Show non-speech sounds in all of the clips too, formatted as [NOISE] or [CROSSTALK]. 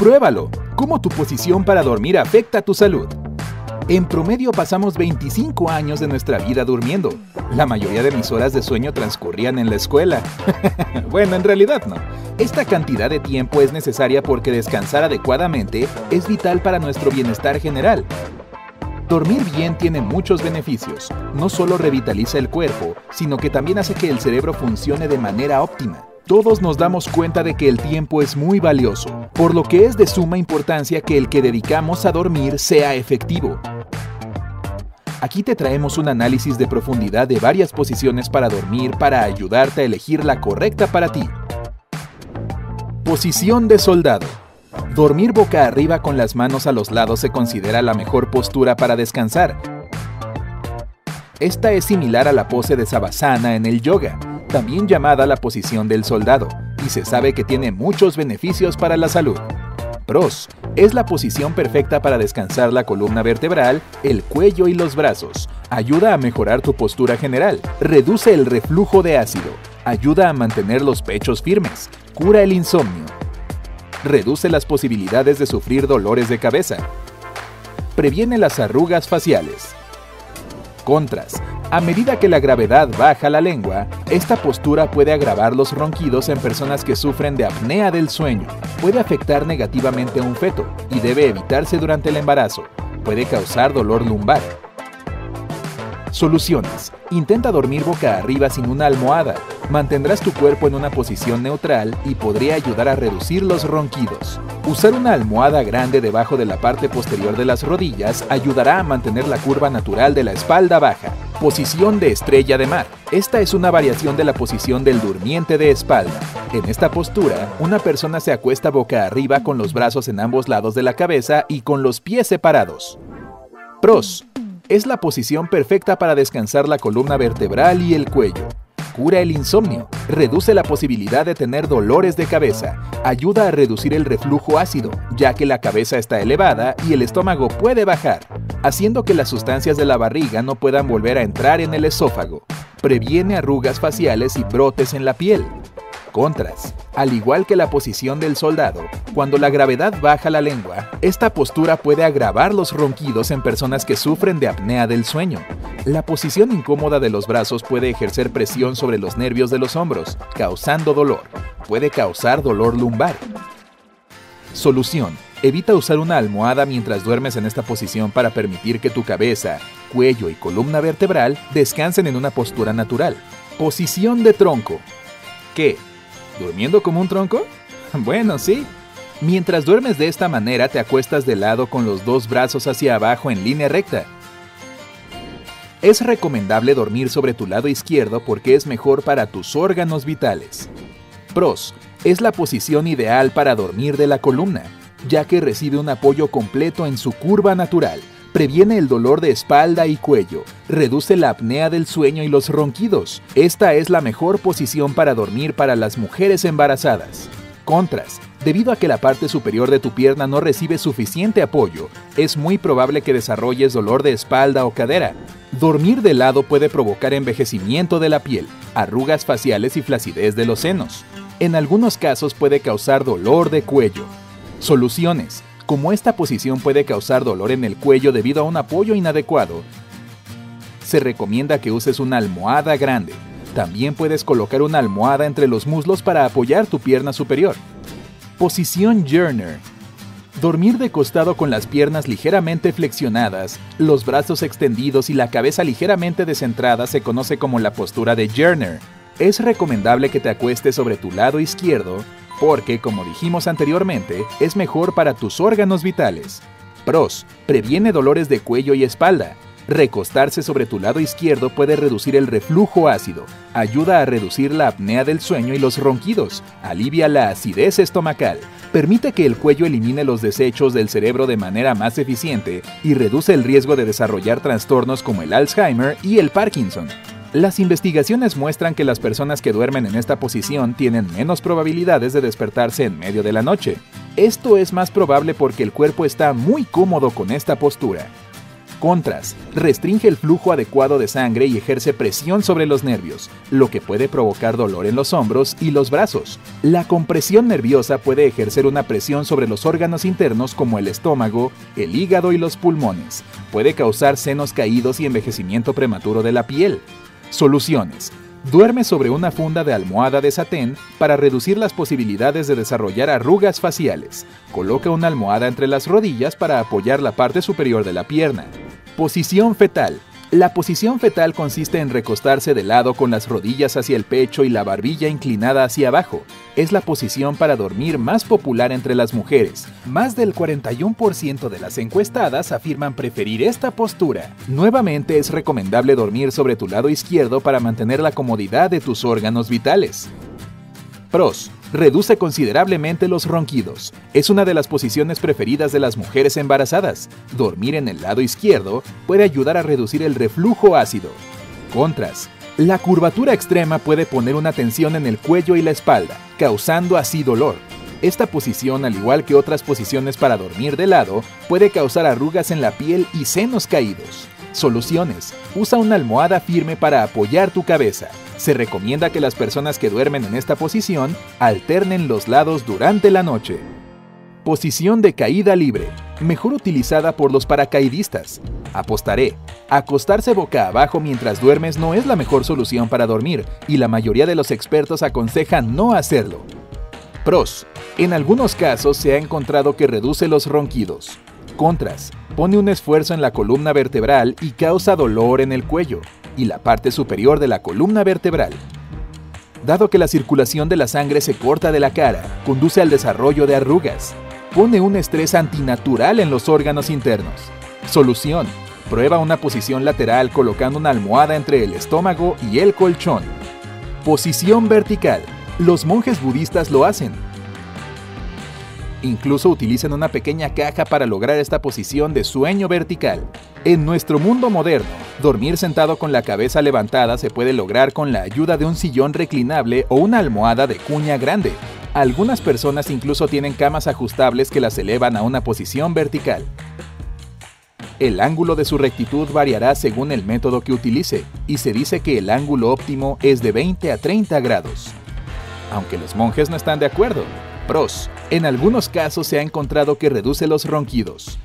Compruébalo. ¿Cómo tu posición para dormir afecta tu salud? En promedio pasamos 25 años de nuestra vida durmiendo. La mayoría de mis horas de sueño transcurrían en la escuela. [LAUGHS] bueno, en realidad no. Esta cantidad de tiempo es necesaria porque descansar adecuadamente es vital para nuestro bienestar general. Dormir bien tiene muchos beneficios. No solo revitaliza el cuerpo, sino que también hace que el cerebro funcione de manera óptima. Todos nos damos cuenta de que el tiempo es muy valioso, por lo que es de suma importancia que el que dedicamos a dormir sea efectivo. Aquí te traemos un análisis de profundidad de varias posiciones para dormir para ayudarte a elegir la correcta para ti. Posición de soldado. Dormir boca arriba con las manos a los lados se considera la mejor postura para descansar. Esta es similar a la pose de Savasana en el yoga, también llamada la posición del soldado, y se sabe que tiene muchos beneficios para la salud. Pros. Es la posición perfecta para descansar la columna vertebral, el cuello y los brazos. Ayuda a mejorar tu postura general. Reduce el reflujo de ácido. Ayuda a mantener los pechos firmes. Cura el insomnio. Reduce las posibilidades de sufrir dolores de cabeza. Previene las arrugas faciales. Contras. A medida que la gravedad baja la lengua, esta postura puede agravar los ronquidos en personas que sufren de apnea del sueño. Puede afectar negativamente a un feto y debe evitarse durante el embarazo. Puede causar dolor lumbar. Soluciones. Intenta dormir boca arriba sin una almohada. Mantendrás tu cuerpo en una posición neutral y podría ayudar a reducir los ronquidos. Usar una almohada grande debajo de la parte posterior de las rodillas ayudará a mantener la curva natural de la espalda baja. Posición de estrella de mar. Esta es una variación de la posición del durmiente de espalda. En esta postura, una persona se acuesta boca arriba con los brazos en ambos lados de la cabeza y con los pies separados. Pros. Es la posición perfecta para descansar la columna vertebral y el cuello. Cura el insomnio, reduce la posibilidad de tener dolores de cabeza, ayuda a reducir el reflujo ácido, ya que la cabeza está elevada y el estómago puede bajar, haciendo que las sustancias de la barriga no puedan volver a entrar en el esófago. Previene arrugas faciales y brotes en la piel, Contras. Al igual que la posición del soldado, cuando la gravedad baja la lengua, esta postura puede agravar los ronquidos en personas que sufren de apnea del sueño. La posición incómoda de los brazos puede ejercer presión sobre los nervios de los hombros, causando dolor. Puede causar dolor lumbar. Solución. Evita usar una almohada mientras duermes en esta posición para permitir que tu cabeza, cuello y columna vertebral descansen en una postura natural. Posición de tronco. ¿Qué? ¿Durmiendo como un tronco? [LAUGHS] Bueno, sí. Mientras duermes de esta manera, te acuestas de lado con los dos brazos hacia abajo en línea recta. Es recomendable dormir sobre tu lado izquierdo porque es mejor para tus órganos vitales. Pros. Es la posición ideal para dormir de la columna, ya que recibe un apoyo completo en su curva natural, previene el dolor de espalda y cuello, reduce la apnea del sueño y los ronquidos. Esta es la mejor posición para dormir para las mujeres embarazadas. Contras. Debido a que la parte superior de tu pierna no recibe suficiente apoyo, es muy probable que desarrolles dolor de espalda o cadera. Dormir de lado puede provocar envejecimiento de la piel, arrugas faciales y flacidez de los senos. En algunos casos puede causar dolor de cuello. Soluciones. Como esta posición puede causar dolor en el cuello debido a un apoyo inadecuado, se recomienda que uses una almohada grande. También puedes colocar una almohada entre los muslos para apoyar tu pierna superior. Posición Journer. Dormir de costado con las piernas ligeramente flexionadas, los brazos extendidos y la cabeza ligeramente descentrada se conoce como la postura de Journer. Es recomendable que te acuestes sobre tu lado izquierdo porque, como dijimos anteriormente, es mejor para tus órganos vitales. Pros. Previene dolores de cuello y espalda. Recostarse sobre tu lado izquierdo puede reducir el reflujo ácido, ayuda a reducir la apnea del sueño y los ronquidos, alivia la acidez estomacal, permite que el cuello elimine los desechos del cerebro de manera más eficiente y reduce el riesgo de desarrollar trastornos como el Alzheimer y el Parkinson. Las investigaciones muestran que las personas que duermen en esta posición tienen menos probabilidades de despertarse en medio de la noche. Esto es más probable porque el cuerpo está muy cómodo con esta postura. Contras. Restringe el flujo adecuado de sangre y ejerce presión sobre los nervios, lo que puede provocar dolor en los hombros y los brazos. La compresión nerviosa puede ejercer una presión sobre los órganos internos como el estómago, el hígado y los pulmones. Puede causar senos caídos y envejecimiento prematuro de la piel. Soluciones. Duerme sobre una funda de almohada de satén para reducir las posibilidades de desarrollar arrugas faciales. Coloca una almohada entre las rodillas para apoyar la parte superior de la pierna. Posición fetal. La posición fetal consiste en recostarse de lado con las rodillas hacia el pecho y la barbilla inclinada hacia abajo. Es la posición para dormir más popular entre las mujeres. Más del 41% de las encuestadas afirman preferir esta postura. Nuevamente es recomendable dormir sobre tu lado izquierdo para mantener la comodidad de tus órganos vitales. Pros. Reduce considerablemente los ronquidos. Es una de las posiciones preferidas de las mujeres embarazadas. Dormir en el lado izquierdo puede ayudar a reducir el reflujo ácido. Contras. La curvatura extrema puede poner una tensión en el cuello y la espalda, causando así dolor. Esta posición, al igual que otras posiciones para dormir de lado, puede causar arrugas en la piel y senos caídos. Soluciones. Usa una almohada firme para apoyar tu cabeza. Se recomienda que las personas que duermen en esta posición alternen los lados durante la noche. Posición de caída libre, mejor utilizada por los paracaidistas. Apostaré. Acostarse boca abajo mientras duermes no es la mejor solución para dormir y la mayoría de los expertos aconsejan no hacerlo. Pros. En algunos casos se ha encontrado que reduce los ronquidos. Contras. Pone un esfuerzo en la columna vertebral y causa dolor en el cuello y la parte superior de la columna vertebral. Dado que la circulación de la sangre se corta de la cara, conduce al desarrollo de arrugas. Pone un estrés antinatural en los órganos internos. Solución. Prueba una posición lateral colocando una almohada entre el estómago y el colchón. Posición vertical. Los monjes budistas lo hacen, Incluso utilizan una pequeña caja para lograr esta posición de sueño vertical. En nuestro mundo moderno, dormir sentado con la cabeza levantada se puede lograr con la ayuda de un sillón reclinable o una almohada de cuña grande. Algunas personas incluso tienen camas ajustables que las elevan a una posición vertical. El ángulo de su rectitud variará según el método que utilice, y se dice que el ángulo óptimo es de 20 a 30 grados. Aunque los monjes no están de acuerdo, Pros. En algunos casos se ha encontrado que reduce los ronquidos.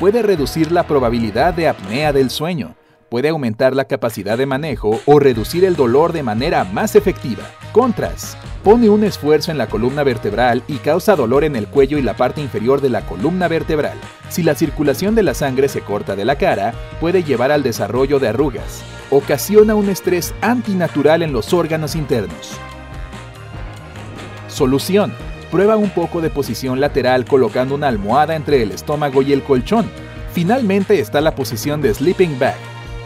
Puede reducir la probabilidad de apnea del sueño. Puede aumentar la capacidad de manejo o reducir el dolor de manera más efectiva. Contras. Pone un esfuerzo en la columna vertebral y causa dolor en el cuello y la parte inferior de la columna vertebral. Si la circulación de la sangre se corta de la cara, puede llevar al desarrollo de arrugas. Ocasiona un estrés antinatural en los órganos internos. Solución. Prueba un poco de posición lateral colocando una almohada entre el estómago y el colchón. Finalmente está la posición de sleeping bag,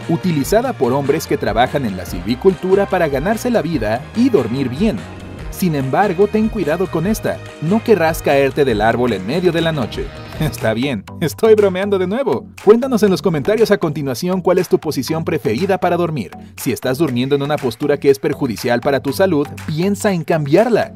utilizada por hombres que trabajan en la silvicultura para ganarse la vida y dormir bien. Sin embargo, ten cuidado con esta, no querrás caerte del árbol en medio de la noche. [LAUGHS] Está bien, estoy bromeando de nuevo. Cuéntanos en los comentarios a continuación cuál es tu posición preferida para dormir. Si estás durmiendo en una postura que es perjudicial para tu salud, piensa en cambiarla.